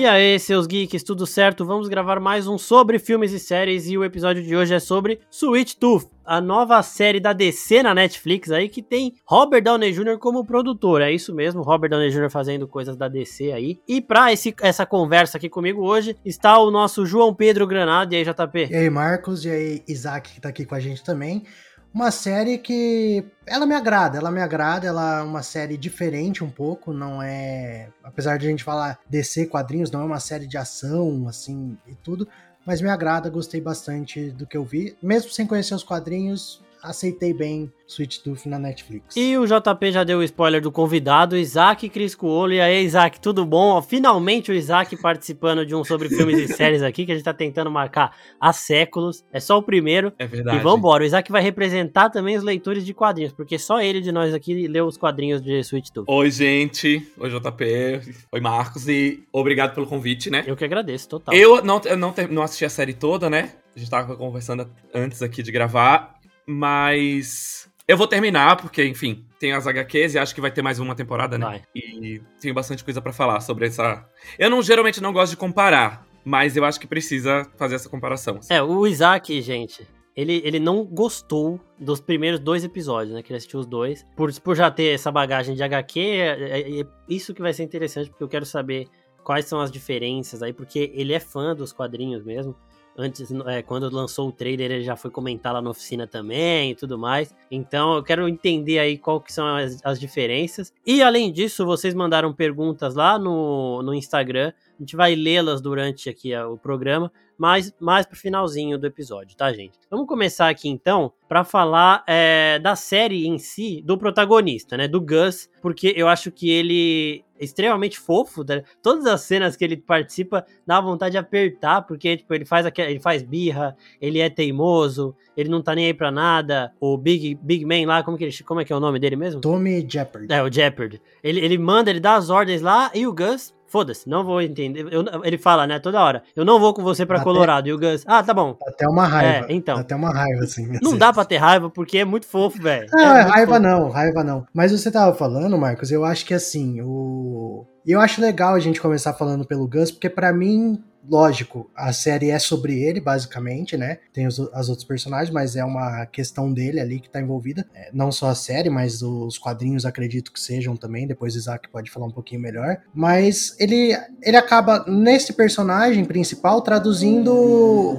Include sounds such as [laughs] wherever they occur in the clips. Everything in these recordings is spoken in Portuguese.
E aí, seus geeks, tudo certo? Vamos gravar mais um sobre filmes e séries e o episódio de hoje é sobre Sweet Tooth, a nova série da DC na Netflix aí que tem Robert Downey Jr. como produtor. É isso mesmo, Robert Downey Jr. fazendo coisas da DC aí. E pra esse, essa conversa aqui comigo hoje está o nosso João Pedro Granado. E aí, JP? E aí, Marcos? E aí, Isaac, que tá aqui com a gente também uma série que ela me agrada, ela me agrada, ela é uma série diferente um pouco, não é, apesar de a gente falar DC quadrinhos, não é uma série de ação assim e tudo, mas me agrada, gostei bastante do que eu vi, mesmo sem conhecer os quadrinhos, aceitei bem Sweet Tooth na Netflix. E o JP já deu o spoiler do convidado, Isaac Criscuolo. E aí, Isaac, tudo bom? Finalmente o Isaac participando de um sobre filmes e [laughs] séries aqui, que a gente tá tentando marcar há séculos. É só o primeiro. É verdade. E vambora. O Isaac vai representar também os leitores de quadrinhos, porque só ele de nós aqui leu os quadrinhos de Sweet Tooth. Oi, gente. Oi, JP. Oi, Marcos. E obrigado pelo convite, né? Eu que agradeço, total. Eu não, eu não, não assisti a série toda, né? A gente tava conversando antes aqui de gravar. Mas eu vou terminar, porque, enfim, tem as HQs e acho que vai ter mais uma temporada, né? Vai. E tenho bastante coisa para falar sobre essa. Eu não geralmente não gosto de comparar, mas eu acho que precisa fazer essa comparação. Assim. É, o Isaac, gente, ele, ele não gostou dos primeiros dois episódios, né? Que ele assistiu os dois. Por, por já ter essa bagagem de HQ, é, é, é isso que vai ser interessante, porque eu quero saber quais são as diferenças aí, porque ele é fã dos quadrinhos mesmo antes, é, quando lançou o trailer, ele já foi comentar lá na oficina também e tudo mais. Então eu quero entender aí qual que são as, as diferenças. E além disso, vocês mandaram perguntas lá no, no Instagram. A gente vai lê-las durante aqui o programa, mas mais pro finalzinho do episódio, tá, gente? Vamos começar aqui então para falar é, da série em si, do protagonista, né? Do Gus, porque eu acho que ele é extremamente fofo. Né? Todas as cenas que ele participa dá vontade de apertar, porque tipo, ele faz aquela, ele faz birra, ele é teimoso, ele não tá nem aí pra nada. O Big, Big Man lá, como, que ele, como é que é o nome dele mesmo? Tommy Jeopardy. É, o Jeopardy. Ele, ele manda, ele dá as ordens lá e o Gus Foda-se, não vou entender. Eu, ele fala, né, toda hora. Eu não vou com você para Colorado. E o Gus, ah, tá bom. Até uma raiva. É, então. Até uma raiva, assim. Não dá pra ter raiva porque é muito fofo, velho. Não, é, é raiva fofo. não, raiva não. Mas você tava falando, Marcos, eu acho que assim, o. E eu acho legal a gente começar falando pelo Gus, porque para mim lógico, a série é sobre ele, basicamente, né? Tem os, as outros personagens, mas é uma questão dele ali que tá envolvida. É, não só a série, mas os quadrinhos acredito que sejam também. Depois o Isaac pode falar um pouquinho melhor. Mas ele, ele acaba, nesse personagem principal, traduzindo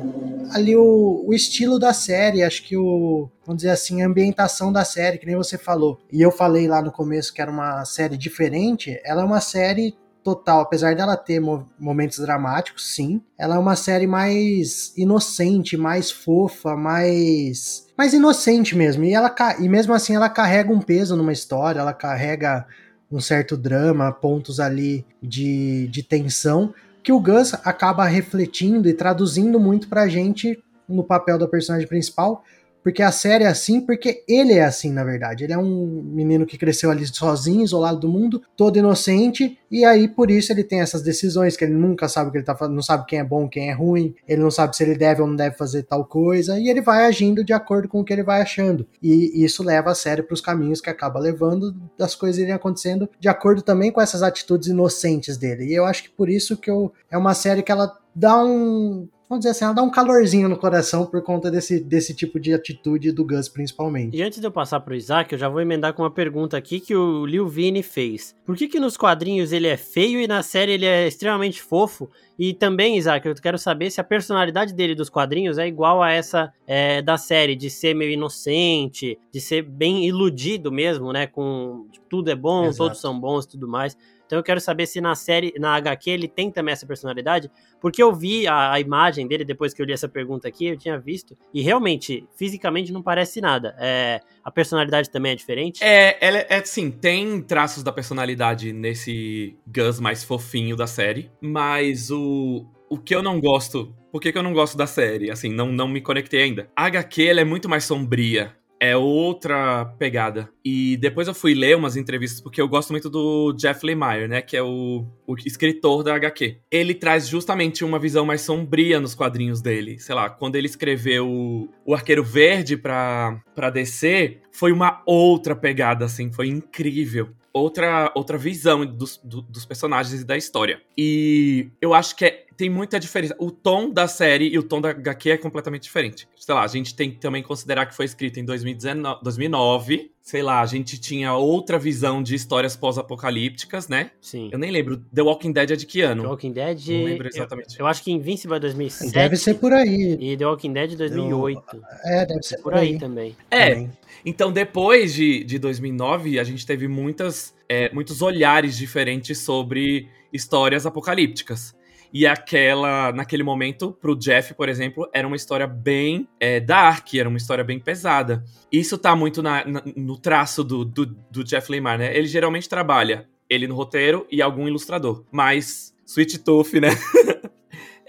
ali o, o estilo da série. Acho que o, vamos dizer assim, a ambientação da série, que nem você falou. E eu falei lá no começo que era uma série diferente. Ela é uma série total, apesar dela ter momentos dramáticos, sim, ela é uma série mais inocente, mais fofa, mais mais inocente mesmo. E ela e mesmo assim ela carrega um peso numa história, ela carrega um certo drama, pontos ali de, de tensão que o Gus acaba refletindo e traduzindo muito pra gente no papel da personagem principal, porque a série é assim, porque ele é assim, na verdade. Ele é um menino que cresceu ali sozinho, isolado do mundo, todo inocente, e aí por isso ele tem essas decisões que ele nunca sabe o que ele tá fazendo, não sabe quem é bom, quem é ruim, ele não sabe se ele deve ou não deve fazer tal coisa, e ele vai agindo de acordo com o que ele vai achando. E isso leva a série para os caminhos que acaba levando das coisas irem acontecendo de acordo também com essas atitudes inocentes dele. E eu acho que por isso que eu, é uma série que ela dá um vamos dizer assim, ela dá um calorzinho no coração por conta desse, desse tipo de atitude do Gus, principalmente. E antes de eu passar pro Isaac, eu já vou emendar com uma pergunta aqui que o Liu Vini fez. Por que que nos quadrinhos ele é feio e na série ele é extremamente fofo? E também, Isaac, eu quero saber se a personalidade dele dos quadrinhos é igual a essa é, da série, de ser meio inocente, de ser bem iludido mesmo, né? Com tipo, tudo é bom, Exato. todos são bons e tudo mais. Então eu quero saber se na série, na HQ, ele tem também essa personalidade, porque eu vi a, a, imagem dele depois que eu li essa pergunta aqui, eu tinha visto, e realmente, fisicamente não parece nada. É, a personalidade também é diferente? É, ela é, sim, tem traços da personalidade nesse Gus mais fofinho da série, mas o, o que eu não gosto por que, que, eu não gosto da série? Assim, não, não me conectei ainda. A HQ ela é muito mais sombria é outra pegada. E depois eu fui ler umas entrevistas, porque eu gosto muito do Jeff Lemire, né? Que é o, o escritor da HQ. Ele traz justamente uma visão mais sombria nos quadrinhos dele. Sei lá, quando ele escreveu o Arqueiro Verde pra, pra DC, foi uma outra pegada, assim, foi incrível. outra, outra visão dos, do, dos personagens e da história. E eu acho que é, tem muita diferença. O tom da série e o tom da HQ é completamente diferente. Sei lá, a gente tem que também considerar que foi escrito em 2019, 2009. Sei lá, a gente tinha outra visão de histórias pós-apocalípticas, né? Sim. Eu nem lembro. The Walking Dead é de que ano? The Walking Dead. Não lembro exatamente. Eu, eu acho que Invincible é 2007. Deve ser por aí. E The Walking Dead 2008. É, deve ser por aí, também. É. Também. Então, depois de, de 2009, a gente teve muitas, é, muitos olhares diferentes sobre histórias apocalípticas. E aquela, naquele momento, pro Jeff, por exemplo, era uma história bem é, dark, era uma história bem pesada. Isso tá muito na, na, no traço do, do, do Jeff Lemire, né? Ele geralmente trabalha ele no roteiro e algum ilustrador. Mas Sweet Tooth, né? [laughs]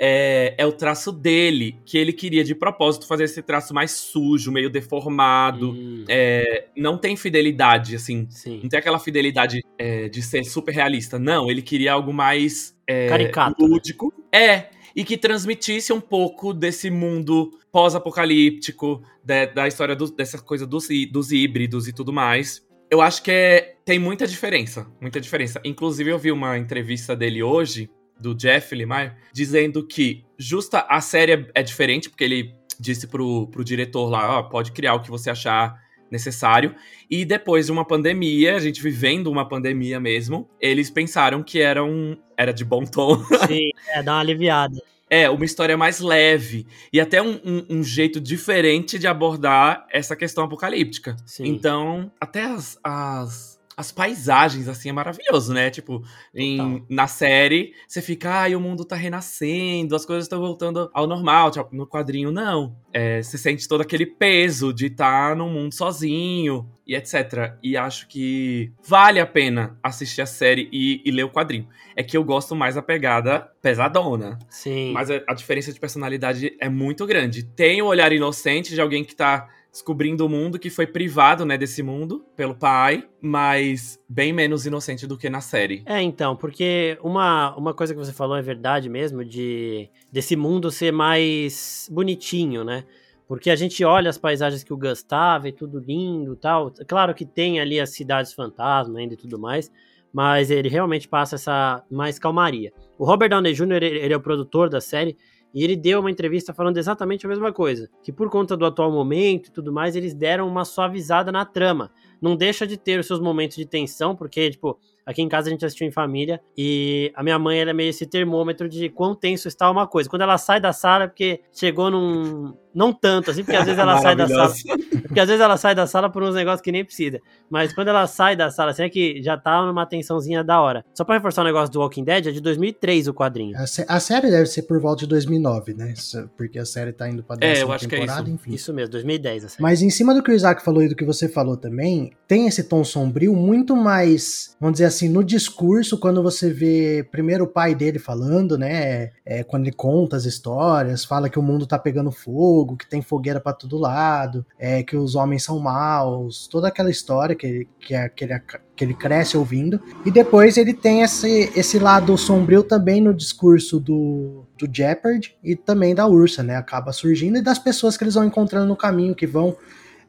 é, é, o traço dele, que ele queria de propósito fazer esse traço mais sujo, meio deformado. Hum, É, não tem fidelidade, assim. sim. Não tem aquela fidelidade é, de ser super realista. Não, ele queria algo mais é, Caricato. né? lúdico. É, e que transmitisse um pouco desse mundo pós-apocalíptico, da, da história do- dessa coisa dos, dos híbridos e tudo mais. Eu acho que é, tem muita diferença, muita diferença. Inclusive, eu vi uma entrevista dele hoje, do Jeff Lemire, dizendo que justa a série é- é diferente, porque ele disse pro, pro diretor lá, ó, pode criar o que você achar necessário. E depois de uma pandemia, a gente vivendo uma pandemia mesmo, eles pensaram que era um era de bom tom. [laughs] Sim, é, dá uma aliviada. É, uma história mais leve. E até um, um- um jeito diferente de abordar essa questão apocalíptica. Sim. Então, até as, as, as paisagens, assim, é maravilhoso, né? Tipo, em- na série, você fica, ai, o mundo tá renascendo, as coisas estão voltando ao normal. Tipo, no quadrinho, não. É, você sente todo aquele peso de estar num mundo sozinho e etc. E acho que vale a pena assistir a série e, e ler o quadrinho. É que eu gosto mais da pegada pesadona. Sim. Mas a, a diferença de personalidade é muito grande. Tem o olhar inocente de alguém que tá descobrindo o mundo, que foi privado, né, desse mundo pelo pai, mas bem menos inocente do que na série. É, então, porque uma, uma coisa que você falou é verdade mesmo, de desse mundo ser mais bonitinho, né? Porque a gente olha as paisagens que o Gus tava e tudo lindo tal. Claro que tem ali as cidades fantasma ainda e tudo mais, mas ele realmente passa essa mais calmaria. O Robert Downey Jr., ele, ele é o produtor da série, e ele deu uma entrevista falando exatamente a mesma coisa. Que por conta do atual momento e tudo mais, eles deram uma suavizada na trama. Não deixa de ter os seus momentos de tensão, porque, tipo, aqui em casa a gente assistiu em família e a minha mãe ela é meio esse termômetro de quão tenso está uma coisa. Quando ela sai da sala, é porque chegou num. Não tanto, assim, porque às vezes ela sai da sala. Porque às vezes ela sai da sala por uns negócios que nem precisa. Mas quando ela sai da sala, assim, é que já tá numa tensãozinha da hora. Só pra reforçar o negócio do Walking Dead, é de 2003 o quadrinho. A, sé- a série deve ser por volta de 2009, né? Porque a série tá indo pra É, eu décima acho que é temporada, isso. enfim. Isso mesmo, 2010 a série. Mas em cima do que o Isaac falou e do que você falou também, tem esse tom sombrio muito mais, vamos dizer assim, no discurso, quando você vê primeiro o pai dele falando, né? É, quando ele conta as histórias, fala que o mundo tá pegando fogo, que tem fogueira pra todo lado, é, que os homens são maus, toda aquela história que, que, que, ele, que ele cresce ouvindo. E depois ele tem esse, esse lado sombrio também no discurso do, do Jeopardy e também da Ursa, né? Acaba surgindo e das pessoas que eles vão encontrando no caminho, que vão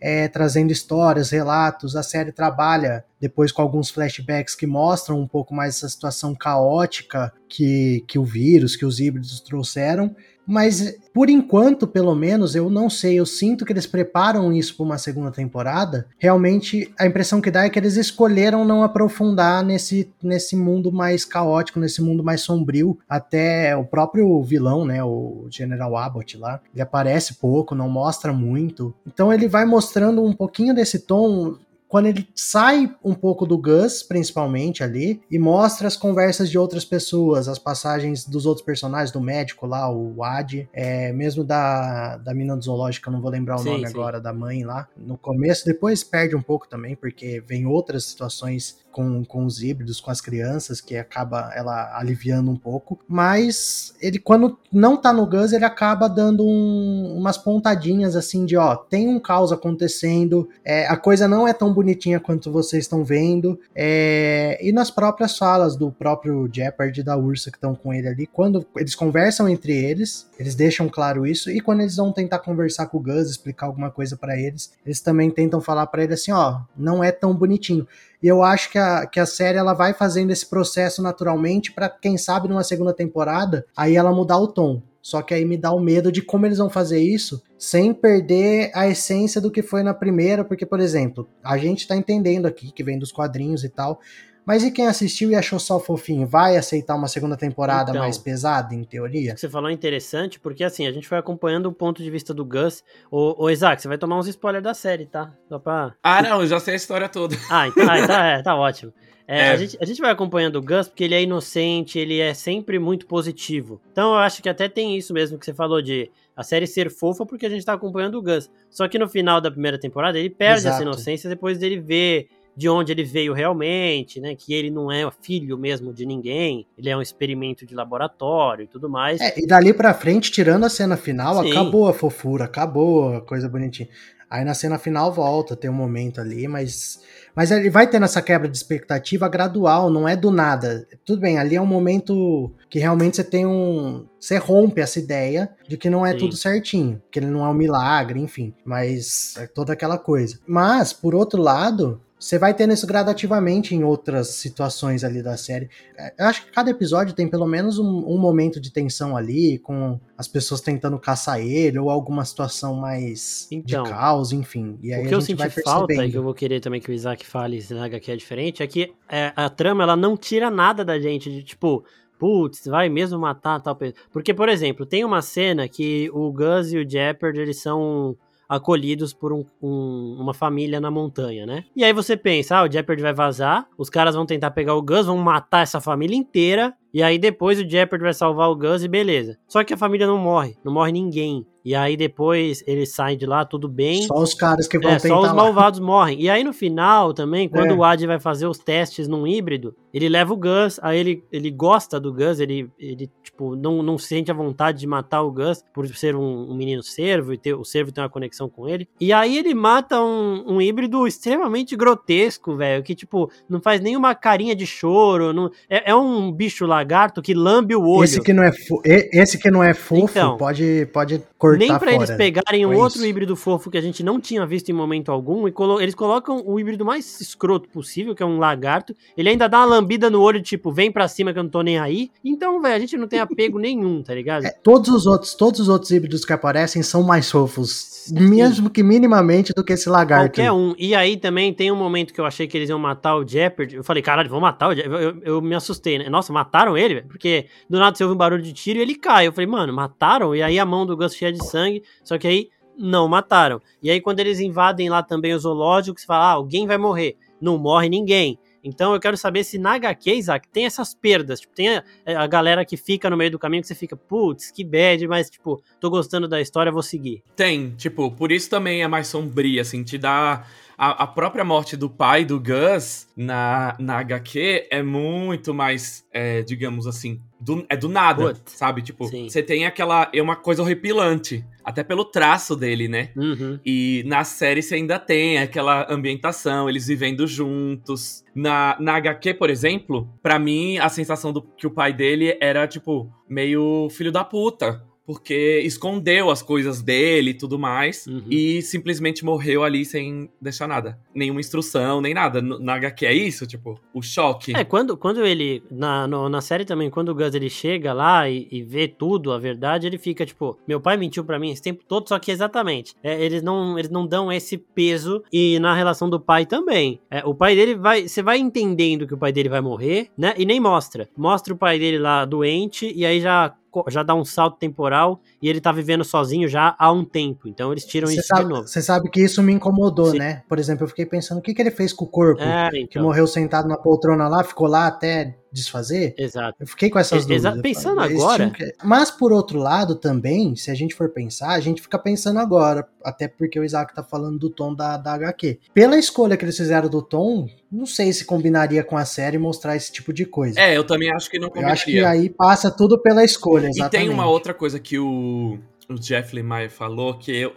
é, trazendo histórias, relatos. A série trabalha depois com alguns flashbacks que mostram um pouco mais essa situação caótica que, que o vírus, que os híbridos trouxeram. Mas por enquanto, pelo menos, eu não sei, eu sinto que eles preparam isso para uma segunda temporada. Realmente, a impressão que dá é que eles escolheram não aprofundar nesse, nesse mundo mais caótico, nesse mundo mais sombrio. Até o próprio vilão, né, o General Abbott lá, ele aparece pouco, não mostra muito. Então ele vai mostrando um pouquinho desse tom quando ele sai um pouco do Gus, principalmente ali, e mostra as conversas de outras pessoas, as passagens dos outros personagens, do médico lá, o Wad, é, mesmo da, da mina do zoológico, eu não vou lembrar o Sim, nome sim. agora, da mãe lá, no começo, depois perde um pouco também, porque vem outras situações com, com os híbridos, com as crianças, que acaba ela aliviando um pouco, mas ele, quando não tá no Gus, ele acaba dando um- umas pontadinhas assim de, ó, tem um caos acontecendo, é, a coisa não é tão bonitinha quanto vocês estão vendo. É... E nas próprias falas do próprio Jeopardy e da Ursa que estão com ele ali, quando eles conversam entre eles, eles deixam claro isso, e quando eles vão tentar conversar com o Gus, explicar alguma coisa para eles, eles também tentam falar para ele assim, ó, não é tão bonitinho. E eu acho que a, que a série ela vai fazendo esse processo naturalmente para quem sabe numa segunda temporada, aí ela mudar o tom. Só que aí me dá o medo de como eles vão fazer isso sem perder a essência do que foi na primeira, porque, por exemplo, a gente tá entendendo aqui que vem dos quadrinhos e tal, mas e quem assistiu e achou só fofinho, vai aceitar uma segunda temporada Então. mais pesada, em teoria? Você falou é interessante, porque assim, a gente foi acompanhando o ponto de vista do Gus. Ô, ô Isaac, você vai tomar uns spoilers da série, tá? Só pra. Ah, não, eu já sei a história toda. Ah, então, ah, então é, tá ótimo. É, É. A, gente, a gente vai acompanhando o Gus porque ele é inocente, ele é sempre muito positivo. Então eu acho que até tem isso mesmo que você falou de a série ser fofa porque a gente tá acompanhando o Gus. Só que no final da primeira temporada ele perde essa Exato. inocência depois dele ver de onde ele veio realmente, né? Que ele não é filho mesmo de ninguém, ele é um experimento de laboratório e tudo mais. É, e dali pra frente, tirando a cena final, Sim. acabou a fofura, acabou a coisa bonitinha. Aí na cena final volta, tem um momento ali, mas. Mas ele vai tendo essa quebra de expectativa gradual, não é do nada. Tudo bem, ali é um momento que realmente você tem um. Você rompe essa ideia de que não é Sim. tudo certinho, que ele não é um milagre, enfim. Mas é toda aquela coisa. Mas, por outro lado, você vai tendo isso gradativamente em outras situações ali da série. É, Eu acho que cada episódio tem pelo menos um, um momento de tensão ali, com as pessoas tentando caçar ele, ou alguma situação mais Então, de caos, enfim. E aí o que eu senti falta, e que eu vou querer também que o Isaac fale se na HQ é diferente, é que é, a trama ela não tira nada da gente, de tipo, putz, vai mesmo matar tal pessoa. Porque, por exemplo, tem uma cena que o Gus e o Jeopardy, eles são acolhidos por um- um- uma família na montanha, né? E aí você pensa, ah, o Jeopardy vai vazar, os caras vão tentar pegar o Gus, vão matar essa família inteira, e aí depois o Jeopardy vai salvar o Gus e beleza. Só que a família não morre, não morre ninguém. E aí depois eles saem de lá, tudo bem. Só os caras que vão É, tentar só os lá. malvados morrem. E aí no final também, quando É. o Ad vai fazer os testes num híbrido, ele leva o Gus, aí ele, ele gosta do Gus, ele, ele tipo, não, não sente a vontade de matar o Gus por ser um, um menino servo e ter, o servo tem uma conexão com ele. E aí ele mata um, um híbrido extremamente grotesco, velho, que tipo, não faz nenhuma carinha de choro, não, é, é um bicho lagarto que lambe o olho. Esse que não é, fo- esse que não é fofo, Então, pode, pode cortar Nem pra fora. eles pegarem um Foi outro isso. híbrido fofo que a gente não tinha visto em momento algum, e colo- eles colocam o híbrido mais escroto possível, que é um lagarto. Ele ainda dá uma lambida no olho, tipo, vem pra cima que eu não tô nem aí. Então, velho, a gente não tem apego [laughs] nenhum, tá ligado? É, todos os outros, todos os outros híbridos que aparecem são mais fofos, mesmo que minimamente do que esse lagarto. Qualquer um. E aí também tem um momento que eu achei que eles iam matar o Jeopardy. Eu falei, caralho, vão matar o Jeopardy. Eu, eu- eu me assustei, né? Nossa, mataram ele, velho? Porque do nada você ouve um barulho de tiro e ele cai. Eu falei, mano, mataram? E aí a mão do Gus cheia de sangue. Só que aí não mataram. E aí quando eles invadem lá também o zoológico, você fala, ah, alguém vai morrer. Não morre ninguém. Então eu quero saber se na HQ, Isaac, tem essas perdas. Tipo, tem a, a galera que fica no meio do caminho que você fica, putz, que bad, mas, tipo, tô gostando da história, vou seguir. Tem, tipo, por isso também é mais sombria, assim, te dá. A, a própria morte do pai do Gus na, na HQ é muito mais, é, digamos assim, do- é do nada, sabe? Tipo, Sim. você tem aquela. É uma coisa horripilante. Até pelo traço dele, né? Uhum. E na série você ainda tem aquela ambientação, eles vivendo juntos. Na, na HQ, por exemplo, pra mim a sensação do que o pai dele era, tipo, meio filho da puta. Porque escondeu as coisas dele e tudo mais. Uhum. E simplesmente morreu ali sem deixar nada. Nenhuma instrução, nem nada. Na HQ é isso, tipo, o choque. É, quando, quando ele. Na, no- na série também, quando o Gus ele chega lá e, e vê tudo, a verdade, ele fica tipo: Meu pai mentiu pra mim esse tempo todo, só que exatamente. é, eles, não, eles não dão esse peso. E na relação do pai também. É, o pai dele vai. Você vai entendendo que o pai dele vai morrer, né? E nem mostra. Mostra o pai dele lá doente, e aí já. Já dá um salto temporal e ele tá vivendo sozinho já há um tempo. Então eles tiram Você isso sabe, de novo. você sabe que isso me incomodou, Sim. né? Por exemplo, eu fiquei pensando, o que, que ele fez com o corpo? É, Que então. morreu sentado na poltrona lá, ficou lá até desfazer? Exato. Eu fiquei com essas Exa- dúvidas. pensando Eles agora- que- Mas por outro lado também, se a gente for pensar, a gente fica pensando agora, até porque o Isaac tá falando do tom da, da HQ. Pela escolha que eles fizeram do tom, não sei se combinaria com a série mostrar esse tipo de coisa. É, eu também acho que não Eu acho que combinaria. aí passa tudo pela escolha, E exatamente. tem uma outra coisa que o, o Jeff Lemire falou, que eu,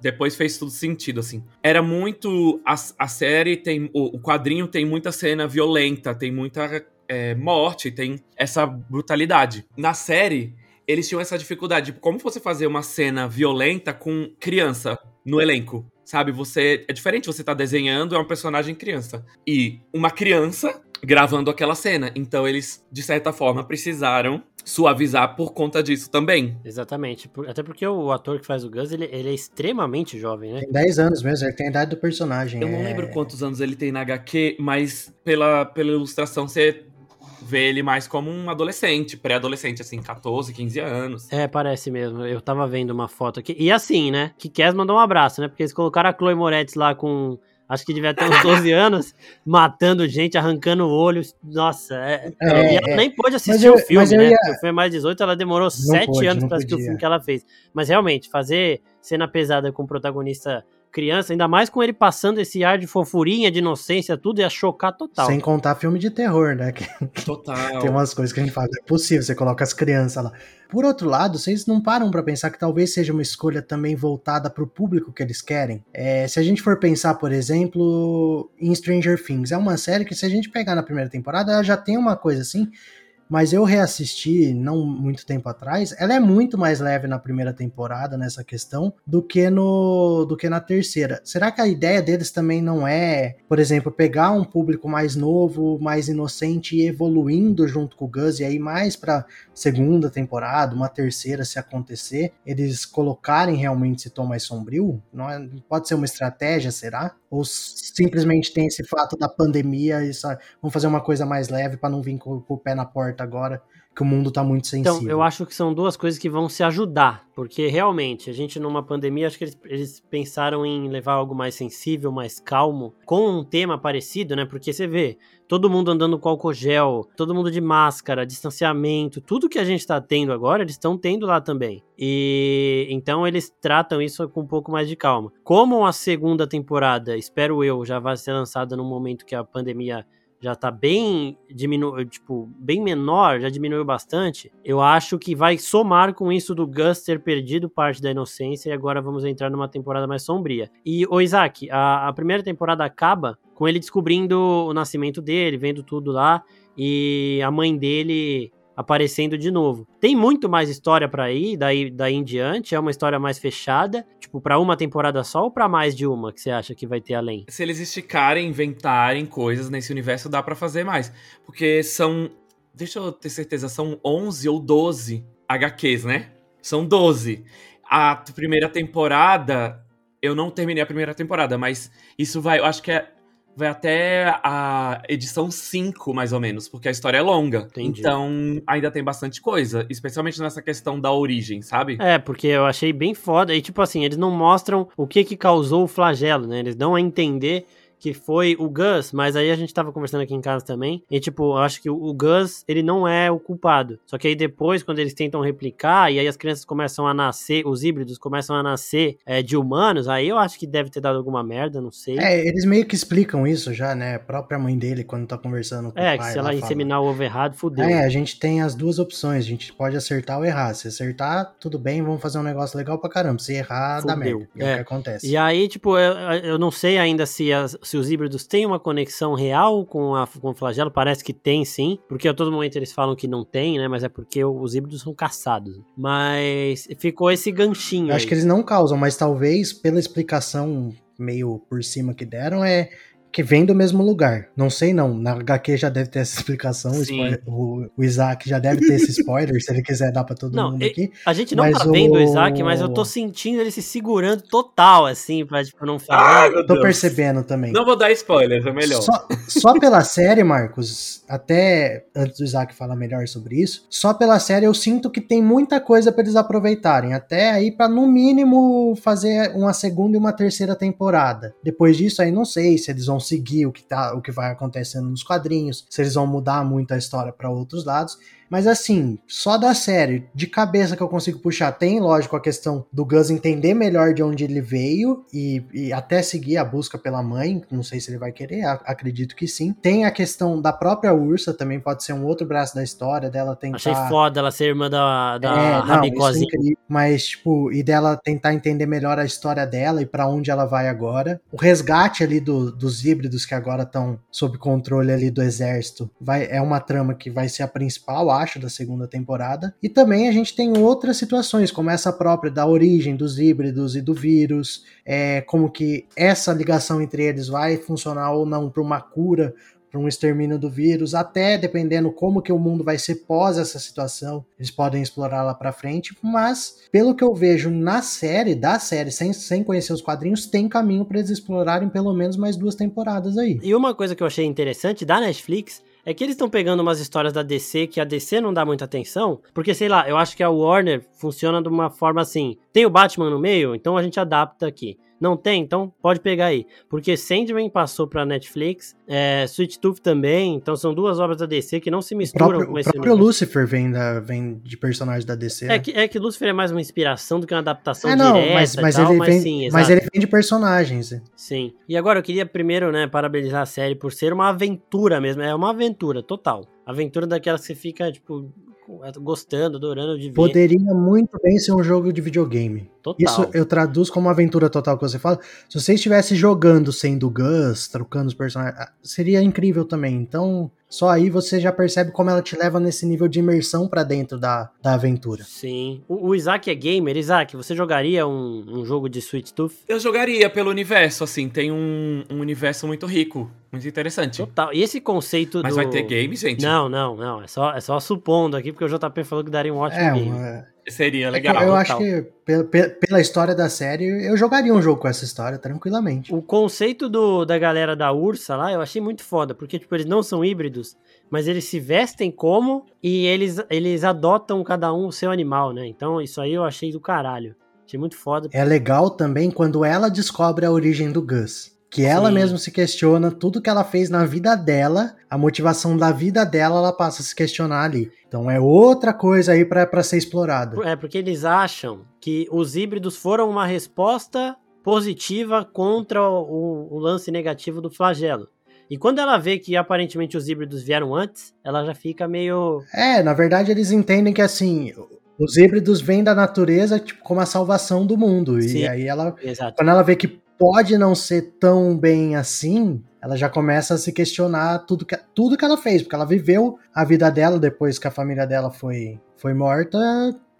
depois fez tudo sentido, assim. Era muito. A, a série tem. O, o quadrinho tem muita cena violenta, tem muita é, morte, tem essa brutalidade. Na série, eles tinham essa dificuldade. Tipo, como você fazer uma cena violenta com criança no elenco? Sabe, você. É diferente você tá desenhando, é um personagem criança. E uma criança gravando aquela cena. Então eles, de certa forma, precisaram suavizar por conta disso também. Exatamente. Até porque o ator que faz o Gus, ele, ele é extremamente jovem, né? Tem 10 anos mesmo, ele tem a idade do personagem. Eu não é... lembro quantos anos ele tem na HQ, mas pela, pela ilustração você vê ele mais como um adolescente, pré-adolescente, assim, 14, 15 anos. É, parece mesmo. Eu tava vendo uma foto aqui. E assim, né? Que Kes mandou um abraço, né? Porque eles colocaram a Chloe Moretz lá com acho que devia ter uns 12 [laughs] anos, matando gente, arrancando olhos. Nossa, é, é, ela é. nem pôde assistir eu, o filme, né? Ia... O filme é mais 18, ela demorou 7 anos para assistir o filme que ela fez. Mas realmente, fazer cena pesada com o protagonista criança, ainda mais com ele passando esse ar de fofurinha, de inocência, tudo, ia chocar total. Sem contar filme de terror, né? Total. [laughs] Tem umas coisas que a gente fala, é possível, você coloca as crianças lá. Por outro lado, vocês não param para pensar que talvez seja uma escolha também voltada para o público que eles querem? É, se a gente for pensar, por exemplo, em Stranger Things, é uma série que se a gente pegar na primeira temporada, ela já tem uma coisa assim, mas eu reassisti não muito tempo atrás. Ela é muito mais leve na primeira temporada nessa questão do que no do que na terceira. Será que a ideia deles também não é, por exemplo, pegar um público mais novo, mais inocente e evoluindo junto com o Gus e aí mais para segunda temporada, uma terceira se acontecer, eles colocarem realmente esse tom mais sombrio? Não é, pode ser uma estratégia, será? Ou simplesmente tem esse fato da pandemia e vamos fazer uma coisa mais leve para não vir com, com, o pé na porta agora, que o mundo tá muito sensível. Então, eu acho que são duas coisas que vão se ajudar, porque realmente, a gente numa pandemia, acho que eles, eles pensaram em levar algo mais sensível, mais calmo, com um tema parecido, né? Porque você vê, todo mundo andando com álcool gel, todo mundo de máscara, distanciamento, tudo que a gente está tendo agora, eles estão tendo lá também. E então eles tratam isso com um pouco mais de calma. Como a segunda temporada, espero eu, já vai ser lançada no momento que a pandemia já tá bem diminu tipo, bem menor, já diminuiu bastante, eu acho que vai somar com isso do Gus ter perdido parte da inocência e agora vamos entrar numa temporada mais sombria. E, o Isaac, a, a primeira temporada acaba com ele descobrindo o nascimento dele, vendo tudo lá, e a mãe dele aparecendo de novo. Tem muito mais história para ir daí, daí em diante, é uma história mais fechada, tipo para uma temporada só ou para mais de uma que você acha que vai ter além? Se eles esticarem, inventarem coisas nesse universo, dá para fazer mais, porque são, deixa eu ter certeza, são 11 ou 12 HQs, né? São 12. A primeira temporada eu não terminei a primeira temporada, mas isso vai, eu acho que é vai até a edição 5, mais ou menos, porque a história é longa. Entendi. Então, ainda tem bastante coisa, especialmente nessa questão da origem, sabe? É, porque eu achei bem foda. E, tipo assim, eles não mostram o que que causou o flagelo, né? Eles dão a entender que foi o Gus, mas aí a gente tava conversando aqui em casa também, e tipo, eu acho que o Gus, ele não é o culpado. Só que aí depois, quando eles tentam replicar, e aí as crianças começam a nascer, os híbridos começam a nascer é, de humanos, aí eu acho que deve ter dado alguma merda, não sei. É, eles meio que explicam isso já, né? A própria mãe dele, quando tá conversando com é, o pai. É, que se ela, inseminar o ovo errado, fudeu. É, a gente tem as duas opções, a gente pode acertar ou errar. Se acertar, tudo bem, vamos fazer um negócio legal pra caramba. Se errar, fudeu. dá merda. É, é o que acontece. E aí, tipo, eu, eu não sei ainda se as, se os híbridos têm uma conexão real com, a, com o flagelo, parece que tem sim, porque a todo momento eles falam que não tem, né? Mas é porque os híbridos são caçados. Mas ficou esse ganchinho. Acho aí. que eles não causam, mas talvez pela explicação meio por cima que deram, é que vem do mesmo lugar. Não sei não, na HQ já deve ter essa explicação, o, o, Isaac já deve ter esse spoiler, se ele quiser dar pra todo não, mundo aqui. A gente não tá vendo o Isaac, mas eu tô sentindo ele se segurando total, assim, pra tipo, não falar. Ah, tô percebendo também. Não vou dar spoilers, é melhor. Só, só pela série, Marcos, até antes do Isaac falar melhor sobre isso, só pela série eu sinto que tem muita coisa para eles aproveitarem, até aí para no mínimo fazer uma segunda e uma terceira temporada. Depois disso aí não sei se eles vão seguir o que, tá, o que vai acontecendo nos quadrinhos, se eles vão mudar muito a história para outros lados. Mas assim, só da série, de cabeça que eu consigo puxar, tem, lógico, a questão do Gus entender melhor de onde ele veio e, e até seguir a busca pela mãe. Não sei se ele vai querer, acredito que sim. Tem a questão da própria Ursa, também pode ser um outro braço da história dela tentar. Achei foda ela ser irmã da, da é, Rabicozinha. Mas, tipo, e dela tentar entender melhor a história dela e para onde ela vai agora. O resgate ali do, dos híbridos que agora estão sob controle ali do exército vai, é uma trama que vai ser a principal, acho, da segunda temporada. E também a gente tem outras situações, como essa própria da origem dos híbridos e do vírus, é, como que essa ligação entre eles vai funcionar ou não para uma cura para um extermínio do vírus, até dependendo como que o mundo vai ser pós essa situação, eles podem explorar lá para frente, mas pelo que eu vejo na série, da série, sem, sem conhecer os quadrinhos, tem caminho para eles explorarem pelo menos mais duas temporadas aí. E uma coisa que eu achei interessante da Netflix é que eles estão pegando umas histórias da DC que a DC não dá muita atenção, porque sei lá, eu acho que a Warner funciona de uma forma assim: tem o Batman no meio, então a gente adapta aqui. Não tem? Então pode pegar aí. Porque Sandman passou pra Netflix, é, Sweet Tooth também, então são duas obras da DC que não se misturam o próprio, com esse O próprio Lucifer vem, da, vem de personagem da DC. É, né? que, é que Lucifer é mais uma inspiração do que uma adaptação é, não, direta mas, mas tal, ele mas vem, sim, Mas ele vem de personagens. Sim. E agora eu queria primeiro, né, parabenizar a série por ser uma aventura mesmo. É uma aventura total. Aventura daquelas que você fica, tipo, gostando, adorando de ver. Poderia muito bem ser um jogo de videogame. Total. Isso eu traduzo como aventura total que você fala. Se você estivesse jogando sendo Gus, trocando os personagens, ah, seria incrível também. Então, só aí você já percebe como ela te leva nesse nível de imersão para dentro da, da aventura. Sim. O, o, Isaac é gamer. Isaac, você jogaria um, um jogo de Sweet Tooth? Eu jogaria pelo universo, assim. Tem um, um universo muito rico, muito interessante. Total. E esse conceito Mas do... vai ter game, gente? Não, não, não. É só, é só supondo aqui, porque o JP falou que daria um ótimo é, game. Uma... Seria é legal. É eu acho que pela história da série, eu jogaria um jogo com essa história tranquilamente. O conceito do, da galera da Ursa lá, eu achei muito foda, porque tipo, eles não são híbridos, mas eles se vestem como e eles, eles adotam cada um o seu animal, né? Então isso aí eu achei do caralho. Achei muito foda. É legal também quando ela descobre a origem do Gus. Que ela Sim. mesmo se questiona tudo que ela fez na vida dela, a motivação da vida dela, ela passa a se questionar ali. Então é outra coisa aí para ser explorada. É, porque eles acham que os híbridos foram uma resposta positiva contra o, o lance negativo do flagelo. E quando ela vê que aparentemente os híbridos vieram antes, ela já fica meio. É, na verdade eles entendem que assim, os híbridos vêm da natureza tipo, como a salvação do mundo. Sim, e aí ela. Exato. Quando ela vê que pode não ser tão bem assim, ela já começa a se questionar tudo que, tudo que ela fez, porque ela viveu a vida dela depois que a família dela foi, foi morta,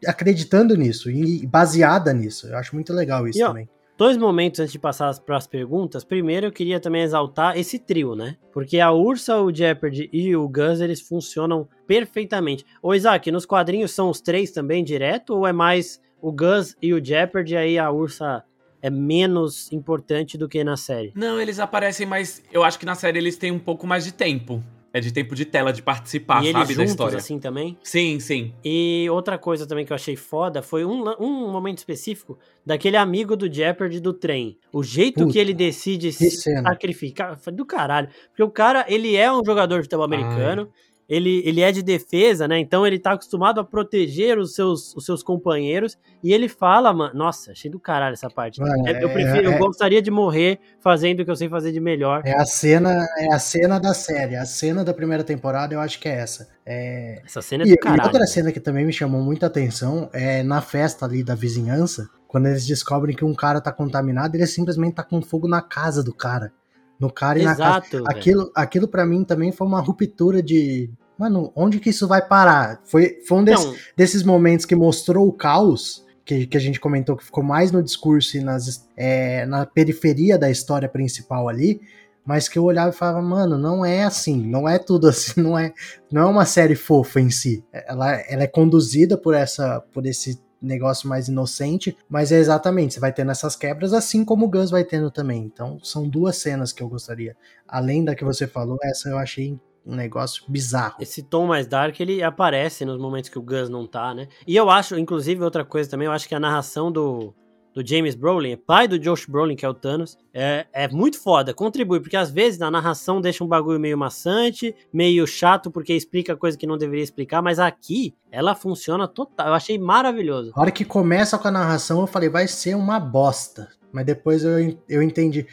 acreditando nisso e baseada nisso. Eu acho muito legal isso e, ó, também. Dois momentos antes de passar para as perguntas. Primeiro, eu queria também exaltar esse trio, né? Porque a Ursa, o Jeopardy e o Gus, eles funcionam perfeitamente. Ô, Isaac, nos quadrinhos são os três também direto? Ou é mais o Gus e o Jeopardy, aí a Ursa é menos importante do que na série. Não, eles aparecem mais. Eu acho que na série eles têm um pouco mais de tempo. É de tempo de tela, de participar, e sabe, eles da história. assim também? Sim, sim. E outra coisa também que eu achei foda foi um, um momento específico daquele amigo do Jeopardy do trem. O jeito Puta, que ele decide se sacrificar foi do caralho. Porque o cara, ele é um jogador de futebol americano. Ai ele, ele é de defesa, né? Então ele tá acostumado a proteger os seus, os seus companheiros. E ele fala, mano. Nossa, achei do caralho essa parte. Mano, é, eu, prefiro, é, eu gostaria de morrer fazendo o que eu sei fazer de melhor. É a cena, é a cena da série. A cena da primeira temporada, eu acho que é essa. É... Essa cena é do e, caralho. E outra cena que também me chamou muita atenção é na festa ali da vizinhança. Quando eles descobrem que um cara tá contaminado, ele simplesmente tá com fogo na casa do cara no cara e Exato, na casa. Aquilo, aquilo para mim também foi uma ruptura de. Mano, onde que isso vai parar? Foi, foi um desse, desses momentos que mostrou o caos. Que, que a gente comentou que ficou mais no discurso e nas, é, na periferia da história principal ali, mas que eu olhava e falava, mano, não é assim, não é tudo [laughs] assim, não é, não é uma série fofa em si. Ela, ela é conduzida por essa, por esse negócio mais inocente, mas é exatamente, você vai tendo essas quebras, assim como o Gus vai tendo também. Então, são duas cenas que eu gostaria. Além da que você falou, essa eu achei um negócio bizarro. Esse tom mais dark, ele aparece nos momentos que o Gus não tá, né? E eu acho, inclusive, outra coisa também, eu acho que a narração do, do James Brolin, pai do Josh Brolin, que é o Thanos, é, é muito foda, contribui, porque às vezes na narração deixa um bagulho meio maçante, meio chato, porque explica coisa que não deveria explicar, mas aqui ela funciona total. Eu achei maravilhoso. A hora que começa com a narração, eu falei, vai ser uma bosta. Mas depois eu, eu entendi.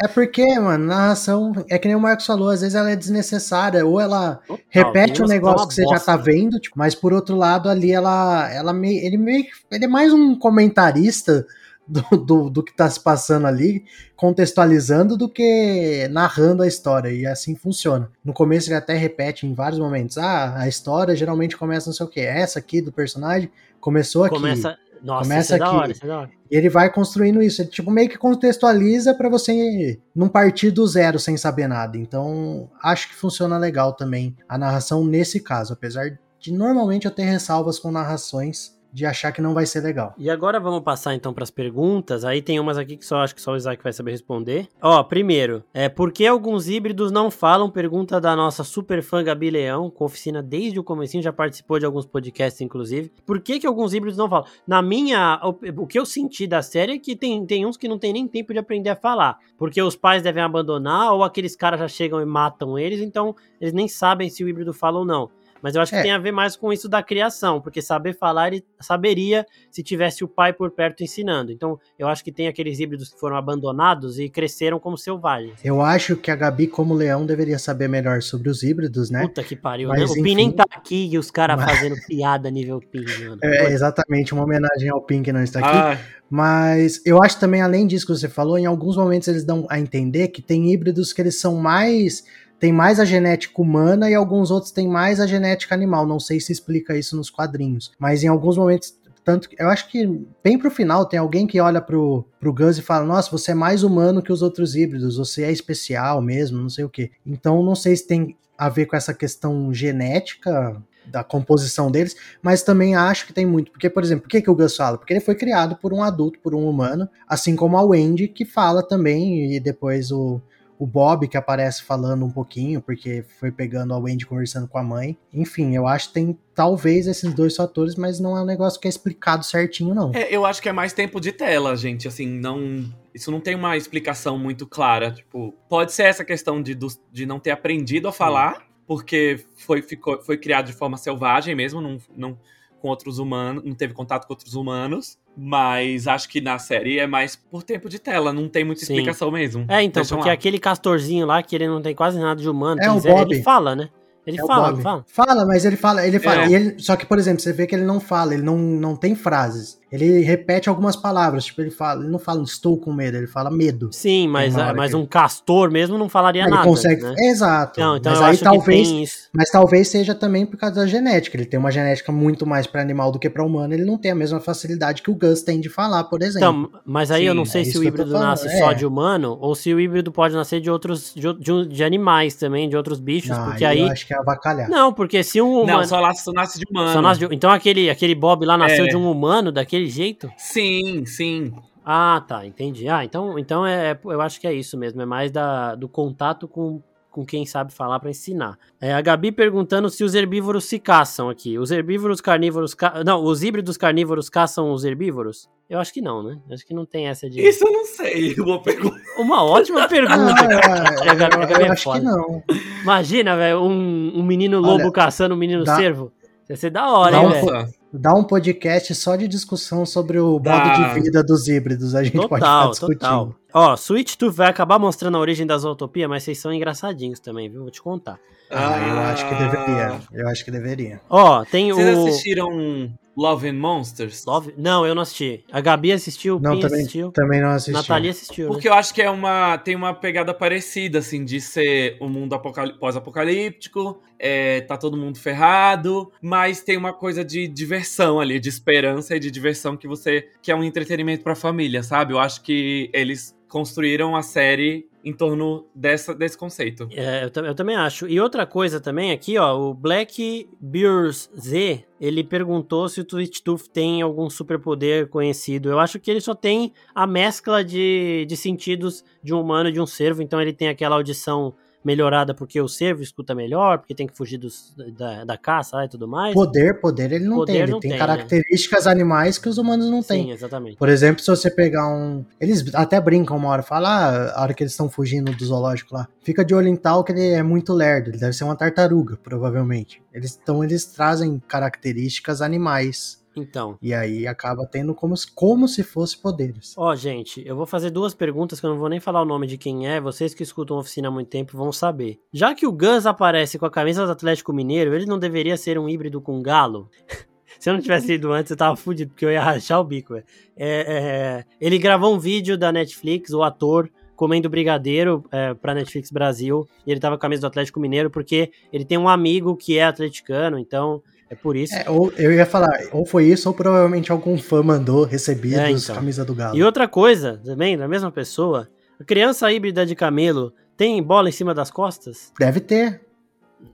É porque, mano, narração é que nem o Marcos falou, às vezes ela é desnecessária, ou ela Total, repete um negócio que você bosta. já tá vendo, tipo, mas por outro lado ali ela, ela meio, ele meio, ele é mais um comentarista do, do, do, que tá se passando ali, contextualizando do que narrando a história, e assim funciona. No começo ele até repete em vários momentos, ah, a história geralmente começa não sei o que, essa aqui do personagem começou aqui. Começa nossa, Começa aqui. É da hora, é da hora. E ele vai construindo isso. Ele tipo, meio que contextualiza para você não partir do zero sem saber nada. Então, acho que funciona legal também a narração nesse caso, apesar de normalmente eu ter ressalvas com narrações de achar que não vai ser legal. E agora vamos passar então para as perguntas. Aí tem umas aqui que só acho que só o Isaac vai saber responder. Ó, primeiro, é por que alguns híbridos não falam? Pergunta da nossa super fã Gabi Leão, com oficina desde o comecinho, já participou de alguns podcasts inclusive. Por que que alguns híbridos não falam? Na minha, o, o que eu senti da série é que tem, tem uns que não tem nem tempo de aprender a falar, porque os pais devem abandonar ou aqueles caras já chegam e matam eles, então eles nem sabem se o híbrido fala ou não. Mas eu acho que é. tem a ver mais com isso da criação, porque saber falar ele saberia se tivesse o pai por perto ensinando. Então, eu acho que tem aqueles híbridos que foram abandonados e cresceram como selvagens. Eu acho que a Gabi, como leão, deveria saber melhor sobre os híbridos, né? Puta que pariu. Mas, né? O enfim... Pin nem tá aqui e os caras mas... fazendo piada nível Pin, mano. É, exatamente, uma homenagem ao Pin que não está aqui. Ah. Mas eu acho também, além disso que você falou, em alguns momentos eles dão a entender que tem híbridos que eles são mais tem mais a genética humana e alguns outros têm mais a genética animal. Não sei se explica isso nos quadrinhos, mas em alguns momentos tanto eu acho que bem pro final tem alguém que olha pro, pro Gus e fala: Nossa, você é mais humano que os outros híbridos, você é especial mesmo, não sei o que. Então não sei se tem a ver com essa questão genética da composição deles, mas também acho que tem muito. Porque, por exemplo, por que, que o Gus fala? Porque ele foi criado por um adulto, por um humano, assim como a Wendy, que fala também, e depois o, o Bob que aparece falando um pouquinho, porque foi pegando a Wendy conversando com a mãe. Enfim, eu acho que tem talvez esses dois fatores, mas não é um negócio que é explicado certinho, não. É, eu acho que é mais tempo de tela, gente. Assim, não. Isso não tem uma explicação muito clara. Tipo, pode ser essa questão de, de não ter aprendido a falar, porque foi, ficou, foi criado de forma selvagem mesmo, não, não com outros humanos, não teve contato com outros humanos. Mas acho que na série é mais por tempo de tela, não tem muita Sim. explicação mesmo. É, então, Deixa porque lá. aquele castorzinho lá, que ele não tem quase nada de humano, é o Bob. ele fala, né? Ele é fala, fala. Fala, mas ele fala, ele fala. É. Ele, só que, por exemplo, você vê que ele não fala, ele não, não tem frases. Ele repete algumas palavras, tipo, ele fala, ele não fala estou com medo, ele fala medo. Sim, mas, é, mas um castor mesmo não falaria ele nada. Consegue, né? Exato. Não, então mas aí talvez, mas talvez seja também por causa da genética. Ele tem uma genética muito mais para animal do que para humano, ele não tem a mesma facilidade que o Gus tem de falar, por exemplo. Então, mas aí Sim, eu não sei é se o híbrido nasce é. só de humano ou se o híbrido pode nascer de outros de, de, de animais também, de outros bichos, não, porque aí avacalhar. Não, porque se um humano Não, só nasce, nasce de humano. Nasce de, então aquele aquele Bob lá nasceu é. de um humano daquele jeito? Sim. Sim, sim. Ah, tá, entendi. Ah, então, então é, é, eu acho que é isso mesmo, é mais da, do contato com, com quem sabe falar para ensinar. É, a Gabi perguntando se os herbívoros se caçam aqui. Os herbívoros carnívoros. Ca... Não, os híbridos carnívoros caçam os herbívoros? Eu acho que não, né? Acho que não tem essa de. Isso eu não sei. [laughs] Uma, pergunta. uma ótima [laughs] pergunta. Ah, eu, eu, eu é acho que não. Imagina, velho, um, um menino lobo Olha, caçando um menino dá, cervo. Ia ser da hora, hein, velho? Dá um podcast só de discussão sobre o modo de vida dos híbridos. A gente total, pode estar discutindo. Total. Ó, Switch Tooth vai acabar mostrando a origem das utopias, mas vocês são engraçadinhos também, viu? Vou te contar. Ah, ah eu acho que deveria. Eu acho que deveria. Ó, tem vocês o. Vocês assistiram Love and Monsters? Love... Não, eu não assisti. A Gabi assistiu, não, Pim também, assistiu. Também não assisti. Natalia assistiu. Né? Porque né? eu acho que é uma tem uma pegada parecida, assim, de ser um mundo pós-apocalíptico, é, tá todo mundo ferrado, mas tem uma coisa de diversão ali, de esperança e de diversão que você que é um entretenimento para família, sabe? Eu acho que eles construíram a série em torno dessa, desse conceito. É, eu, eu, também acho. E outra coisa também aqui, ó, o Black Bears Z, ele perguntou se o Twitch Tooth tem algum superpoder conhecido. Eu acho que ele só tem a mescla de, de sentidos de um humano e de um servo, então ele tem aquela audição melhorada porque o cervo escuta melhor, porque tem que fugir dos, da, da caça e tudo mais. Poder, poder ele não Poder tem. Ele não tem, tem, né? características animais que os humanos não têm. Sim, exatamente. Por exemplo, se você pegar um. Eles até brincam uma hora, falam, ah, a hora que eles estão fugindo do zoológico lá. Fica de olho em tal que ele é muito lerdo. Ele deve ser uma tartaruga, provavelmente. Eles, então eles trazem características animais. Então, E aí acaba tendo como, se- como se fosse poderes. ó, gente, eu vou fazer duas perguntas que eu não vou nem falar o nome de quem é, vocês que escutam a oficina há muito tempo vão saber. Já que o Gus aparece com a camisa do Atlético Mineiro, ele não deveria ser um híbrido com galo? [laughs] Se eu não tivesse ido antes, eu tava fudido, porque eu ia rachar o bico, velho. É, é, ele gravou um vídeo da Netflix, o ator, comendo brigadeiro é, pra Netflix Brasil, e ele tava com a camisa do Atlético Mineiro, porque ele tem um amigo que é atleticano, então é por isso. É, ou eu ia falar, ou foi isso, ou provavelmente algum fã mandou recebidos É, então. camisa do Galo. E outra coisa, também, da mesma pessoa, a criança híbrida de camelo tem bola em cima das costas? Deve ter.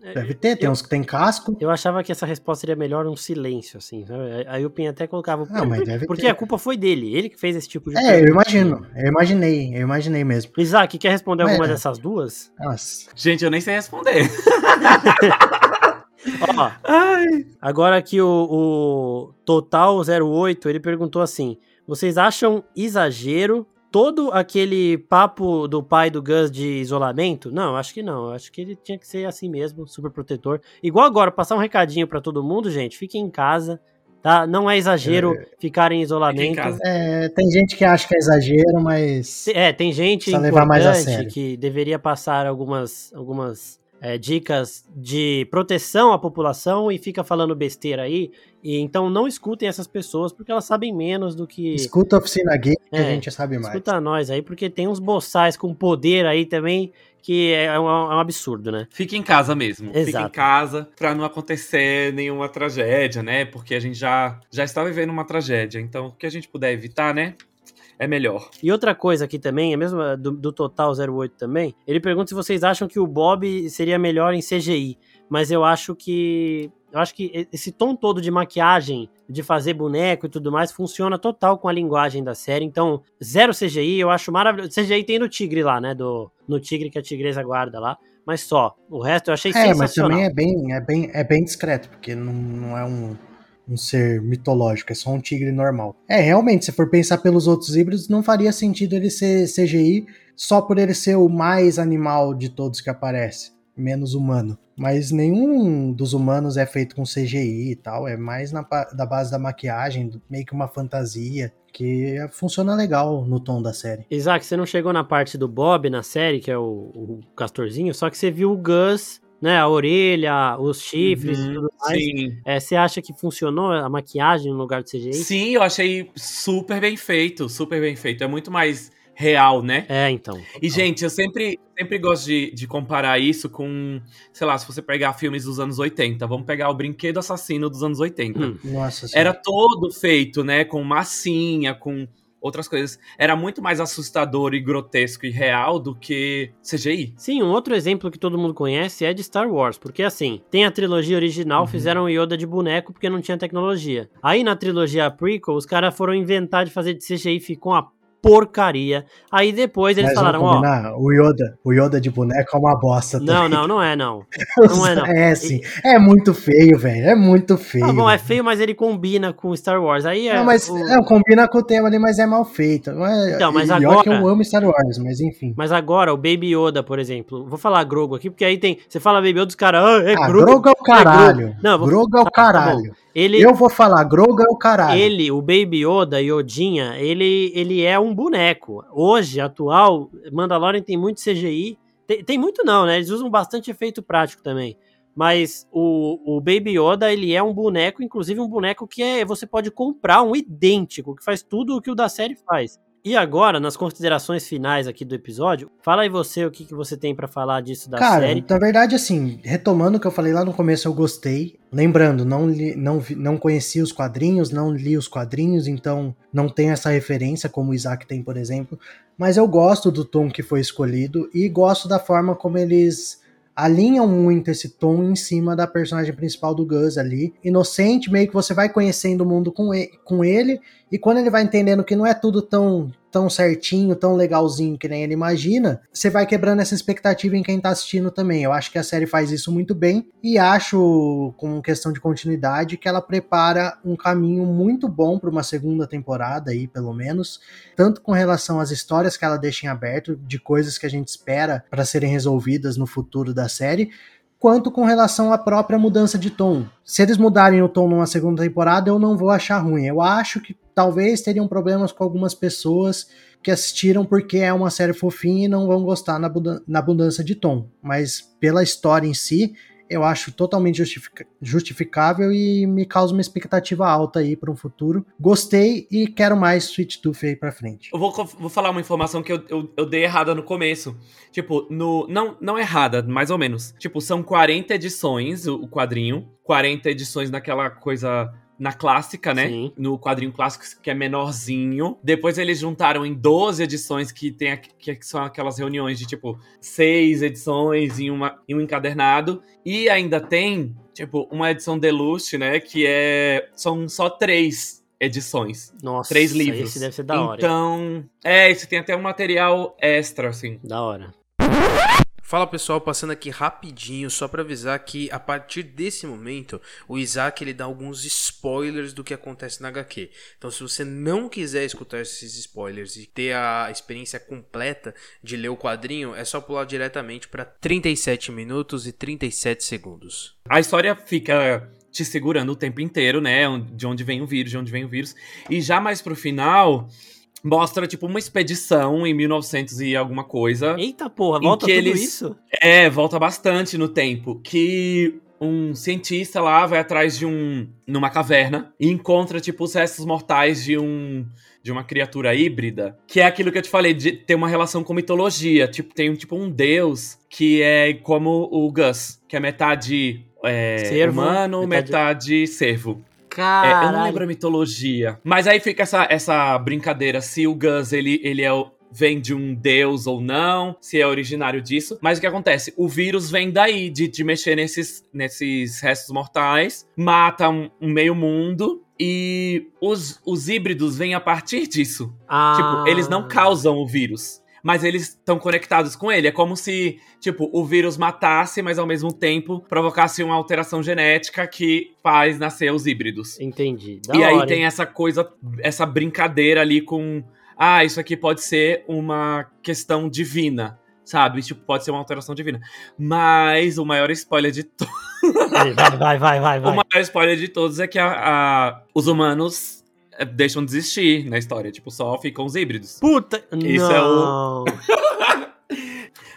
É, Deve ter, tem eu- uns que tem casco. Eu achava que essa resposta seria melhor um silêncio, assim. Aí o Pin até colocava. Não, mas deve porque ter. a culpa foi dele, ele que fez esse tipo de É, eu pergunta. imagino. Eu imaginei, eu imaginei mesmo. Isaac, quer responder alguma É. dessas duas? Nossa. Gente, eu nem sei responder. [laughs] Ó, Ai. agora aqui o, o Total08, ele perguntou assim: vocês acham exagero todo aquele papo do pai do Gus de isolamento? Não, eu acho que não. Eu acho que ele tinha que ser assim mesmo, super protetor. Igual agora, passar um recadinho pra todo mundo, gente, fiquem em casa, tá? Não é exagero ficar em isolamento. Em. É, tem gente que acha que é exagero, mas. É, tem gente levar mais a sério. que deveria passar algumas, algumas é, dicas de proteção à população e fica falando besteira aí. E então não escutem essas pessoas porque elas sabem menos do que. Escuta a oficina gay que É, a gente sabe mais. Escuta nós aí, porque tem uns boçais com poder aí também que é um, é um absurdo, né? Fique em casa mesmo. Fique Exato. em casa pra não acontecer nenhuma tragédia, né? Porque a gente já, já está vivendo uma tragédia. Então, o que a gente puder evitar, né? É melhor. E outra coisa aqui também, é mesmo do, do Total 08 também, ele pergunta se vocês acham que o Bob seria melhor em CGI. Mas eu acho que. Eu acho que esse tom todo de maquiagem, de fazer boneco e tudo mais, funciona total com a linguagem da série. Então, zero CGI, eu acho maravilhoso. CGI tem no Tigre lá, né? Do, no Tigre que a Tigresa guarda lá. Mas só. O resto eu achei É, mas sensacional. também é bem, é bem, é bem discreto, porque não, não é um, um ser mitológico, é só um tigre normal. É, realmente, se for pensar pelos outros híbridos, não faria sentido ele ser CGI só por ele ser o mais animal de todos que aparece, menos humano. Mas nenhum dos humanos é feito com CGI e tal, é mais na, da base da maquiagem, meio que uma fantasia, que funciona legal no tom da série. Isaac, você não chegou na parte do Bob na série, que é o, o castorzinho, só que você viu o Gus, né? A orelha, os chifres e Uhum, tudo mais. Sim. É, você acha que funcionou a maquiagem no lugar do CGI? Sim, eu achei super bem feito. Super bem feito. É muito mais real, né? É, então. E, gente, eu sempre, sempre gosto de, de comparar isso com, sei lá, se você pegar filmes dos anos 80. Vamos pegar o Brinquedo Assassino dos anos 80. Hum. Nossa Era todo feito, né, com massinha, com outras coisas. Era muito mais assustador e grotesco e real do que CGI. Sim, um outro exemplo que todo mundo conhece é de Star Wars, porque assim, tem a trilogia original, Uhum. fizeram Yoda de boneco porque não tinha tecnologia. Aí na trilogia prequel, os caras foram inventar de fazer de CGI, ficou uma porcaria. Aí depois eles Mas falaram, ó, o Yoda, o Yoda de boneco é uma bosta não, também. não, não é não. [laughs] Não é não. É sim. É muito feio, velho. É muito feio. Tá bom, é feio, mas ele combina com Star Wars. Aí é. Não, mas o- é, combina com o tema ali, mas é mal feito. É, Então, mas e agora- que eu amo Star Wars, mas enfim. Mas agora, o Baby Yoda, por exemplo, vou falar Grogo aqui, porque aí tem. Você fala Baby Yoda, os caras. Ah, é Ah, Grogo. Grogu é o caralho. Grogu. Não, vou- Grogu é o tá, tá bom. caralho. Ele, Eu vou falar, Grogu é o caralho. ele, o Baby Yoda, Yodinha, ele, ele é um boneco. Hoje, atual, Mandalorian tem muito CGI. Tem, tem muito não, né? Eles usam bastante efeito prático também. Mas o, o Baby Yoda, ele é um boneco, inclusive um boneco que é, você pode comprar um idêntico, que faz tudo o que o da série faz. E agora, nas considerações finais aqui do episódio, fala aí você o que, que você tem pra falar disso da Cara, série. na verdade, assim, retomando o que eu falei lá no começo, eu gostei. Lembrando, não, li, não, vi- não conhecia os quadrinhos, não li os quadrinhos, então não tenho essa referência como o Isaac tem, por exemplo. Mas eu gosto do tom que foi escolhido e gosto da forma como eles alinham muito esse tom em cima da personagem principal do Gus ali. Inocente, meio que você vai conhecendo o mundo com ele, com ele e quando ele vai entendendo que não é tudo tão tão certinho, tão legalzinho que nem ele imagina, você vai quebrando essa expectativa em quem tá assistindo também. Eu acho que a série faz isso muito bem e acho, com questão de continuidade, que ela prepara um caminho muito bom para uma segunda temporada aí, pelo menos, tanto com relação às histórias que ela deixa em aberto, de coisas que a gente espera para serem resolvidas no futuro da série, quanto com relação à própria mudança de tom. Se eles mudarem o tom numa segunda temporada, eu não vou achar ruim. Eu acho que talvez teriam problemas com algumas pessoas que assistiram porque é uma série fofinha e não vão gostar na, na mudança de tom. Mas pela história em si, eu acho totalmente justific justificável e me causa uma expectativa alta aí para um futuro. Gostei e quero mais Sweet Tooth aí pra frente. Eu vou, vou falar uma informação que eu, eu, eu, dei errada no começo. Tipo, no. Não, não errada, mais ou menos. Tipo, são 40 edições o, quadrinho. 40 edições naquela coisa na clássica, né? Sim. No quadrinho clássico, que é menorzinho. Depois eles juntaram em 12 edições, que tem que são aquelas reuniões de tipo seis edições em, uma, em um encadernado. E ainda tem, tipo, uma edição deluxe, né? Que é. São só três edições. Nossa, três livros. Esse deve ser da hora. Então, é, esse tem até um material extra, assim. Da hora. Fala pessoal, passando aqui rapidinho só para avisar que a partir desse momento o Isaac ele dá alguns spoilers do que acontece na HQ. Então se você não quiser escutar esses spoilers e ter a experiência completa de ler o quadrinho, é só pular diretamente para 37 minutos e 37 segundos. A história fica te segurando o tempo inteiro, né? De onde vem o vírus, de onde vem o vírus. E já mais pro final, mostra, tipo, uma expedição em 1900 e alguma coisa. Eita porra, volta tudo eles... isso? É, volta bastante no tempo. Que um cientista lá vai atrás de um. numa caverna e encontra, tipo, os restos mortais de um. De uma criatura híbrida, que é aquilo que eu te falei, de ter uma relação com mitologia. Tipo, tem tipo um deus que é como o Gus, que é metade é, humano, metade... metade cervo. Caralho. É, eu não lembro a mitologia. Mas aí fica essa, essa brincadeira se o Gus ele, ele é o, vem de um deus ou não, se é originário disso. Mas o que acontece? O vírus vem daí, de, de mexer nesses, nesses restos mortais, mata um, um meio mundo. E os, os híbridos vêm a partir disso. Ah. Tipo, eles não causam o vírus mas eles estão conectados com ele. É como se, tipo, o vírus matasse, mas ao mesmo tempo provocasse uma alteração genética que faz nascer os híbridos. Entendi. Da e hora, aí tem essa coisa, essa brincadeira ali com. Ah, isso aqui pode ser uma questão divina sabe? Tipo, pode ser uma alteração divina. Mas o maior spoiler de todos. vai, vai, vai, vai, vai. [laughs] O maior spoiler de todos é que a, a, os humanos deixam de existir na história. Tipo, só ficam os híbridos. Puta! Isso não. é o. [laughs]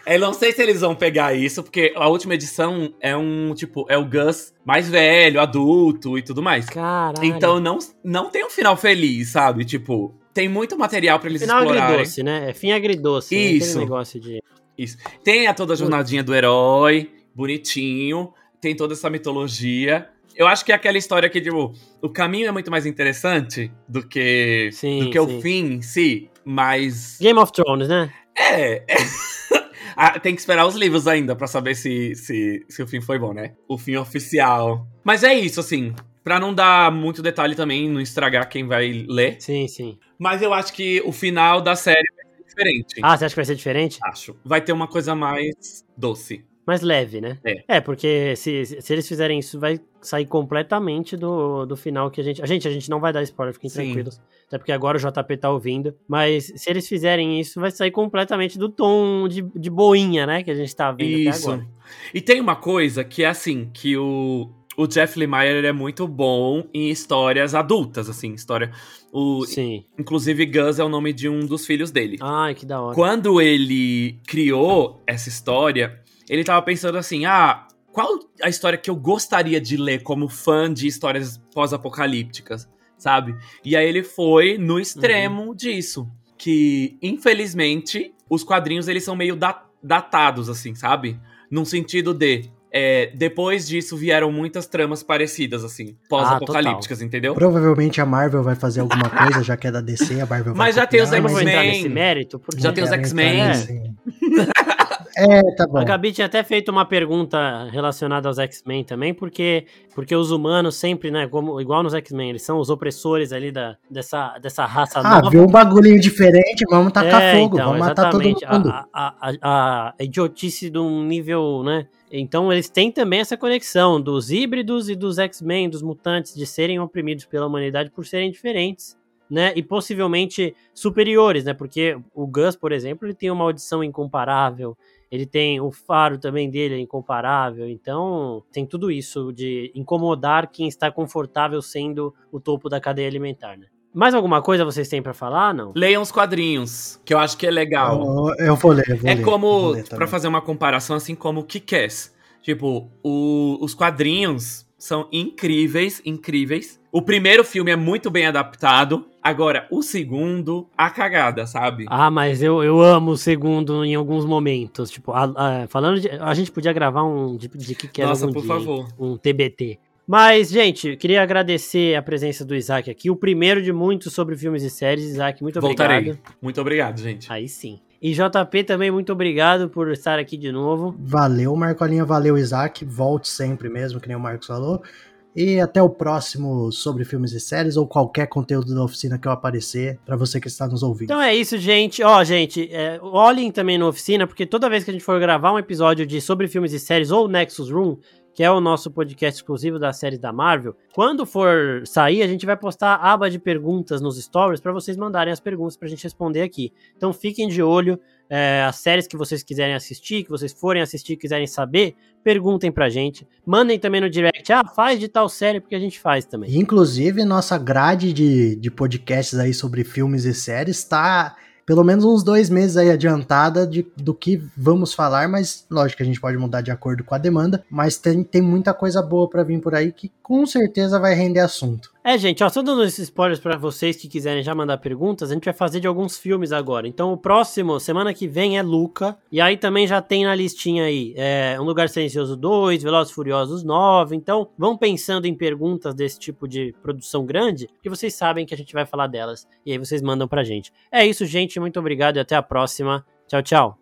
Eu não sei se eles vão pegar isso, porque a última edição é um, tipo, é o Gus mais velho, adulto e tudo mais. Caralho. Então não, não tem um final feliz, sabe? Tipo, tem muito material para eles final explorarem. agridoce, né? É fim agridoce. Isso. Né? negócio de... Isso. Tem a toda a jornadinha do herói, bonitinho. Tem toda essa mitologia. Eu acho que é aquela história que, tipo, o caminho é muito mais interessante do que, sim, do que sim. o fim em si, mas. Game of Thrones, né? É. é. [laughs] ah, tem que esperar os livros ainda para saber se, se, se o fim foi bom, né? O fim oficial. Mas é isso, assim. Pra não dar muito detalhe também, não estragar quem vai ler. Sim, sim. Mas eu acho que o final da série vai ser diferente. Ah, você acha que vai ser diferente? Acho. Vai ter uma coisa mais doce mais leve, né? É. É, porque se, se eles fizerem isso, vai sair completamente do, do final que a gente. A gente, a gente não vai dar spoiler, fiquem Sim. tranquilos. Até porque agora o JP tá ouvindo. Mas se eles fizerem isso, vai sair completamente do tom de, de boinha, né? Que a gente tá vendo isso. até agora. E tem uma coisa que é assim, que o, o Jeff Lemire é muito bom em histórias adultas, assim, história. O, Sim. Inclusive, Gus é o nome de um dos filhos dele. Ai, que da hora. Quando ele criou essa história, ele tava pensando assim: ah, qual a história que eu gostaria de ler como fã de histórias pós-apocalípticas, sabe? E aí ele foi no extremo uhum. disso. Que, infelizmente, os quadrinhos eles são meio da datados, assim, sabe? Num sentido de. É, depois disso vieram muitas tramas parecidas, assim, pós-apocalípticas, ah, entendeu? Provavelmente a Marvel vai fazer alguma [laughs] coisa, já que é da DC, a Marvel vai Mas já tem os X-Men. Já tem os X-Men. [laughs] É, tá bom. A Gabi tinha até feito uma pergunta relacionada aos X-Men também, porque, porque os humanos sempre, né, como, igual nos X-Men, eles são os opressores ali da, dessa, dessa raça Ah, nova. viu um bagulhinho diferente, vamos tacar É, fogo, então, vamos matar todo exatamente. mundo. A, a, a, a idiotice de um nível, né? Então eles têm também essa conexão dos híbridos e dos X-Men, dos mutantes, de serem oprimidos pela humanidade por serem diferentes, né? E possivelmente superiores, né? Porque o Gus, por exemplo, ele tem uma audição incomparável. Ele tem o faro também dele é incomparável, então tem tudo isso de incomodar quem está confortável sendo o topo da cadeia alimentar, né? Mais alguma coisa vocês têm pra falar? Não. Leiam os quadrinhos, que eu acho que é legal. Eu, eu vou ler, eu vou É ler, como, também. fazer uma comparação, assim como o Kick-Ass. Tipo, o- os quadrinhos são incríveis, incríveis. O primeiro filme é muito bem adaptado. Agora, o segundo, a cagada, sabe? Ah, mas eu, eu amo o segundo em alguns momentos. Tipo, a- a- falando de. A gente podia gravar um de, de que que era Nossa, por dia, favor. Um TBT. Mas, gente, queria agradecer a presença do Isaac aqui. O primeiro de muitos sobre filmes e séries. Isaac, muito Voltarei. obrigado. Muito obrigado, gente. Aí sim. E JP também, muito obrigado por estar aqui de novo. Valeu, Marcolinha, valeu, Isaac. Volte sempre mesmo, que nem o Marcos falou. E até o próximo sobre filmes e séries ou qualquer conteúdo da oficina que eu aparecer para você que está nos ouvindo. Então é isso, gente. Ó, gente, é, olhem também na oficina, porque toda vez que a gente for gravar um episódio de sobre filmes e séries ou Nexus Room, que é o nosso podcast exclusivo das séries da Marvel, quando for sair, a gente vai postar a aba de perguntas nos stories para vocês mandarem as perguntas pra gente responder aqui. Então fiquem de olho, é, as séries que vocês quiserem assistir, que vocês forem assistir, quiserem saber, perguntem pra gente. Mandem também no direct, ah, faz de tal série, porque a gente faz também. Inclusive, nossa grade de, de podcasts aí sobre filmes e séries está pelo menos uns dois meses aí adiantada de, do que vamos falar, mas lógico que a gente pode mudar de acordo com a demanda, mas tem, tem muita coisa boa para vir por aí que com certeza vai render assunto. É, gente, ó, só dando esses spoilers pra vocês que quiserem já mandar perguntas, a gente vai fazer de alguns filmes agora. Então, o próximo, semana que vem, é Luca. E aí também já tem na listinha aí é, Um Lugar Silencioso 2, Velozes Furiosos 9. Então, vão pensando em perguntas desse tipo de produção grande, que vocês sabem que a gente vai falar delas. E aí vocês mandam pra gente. É isso, gente. Muito obrigado e até a próxima. Tchau, tchau.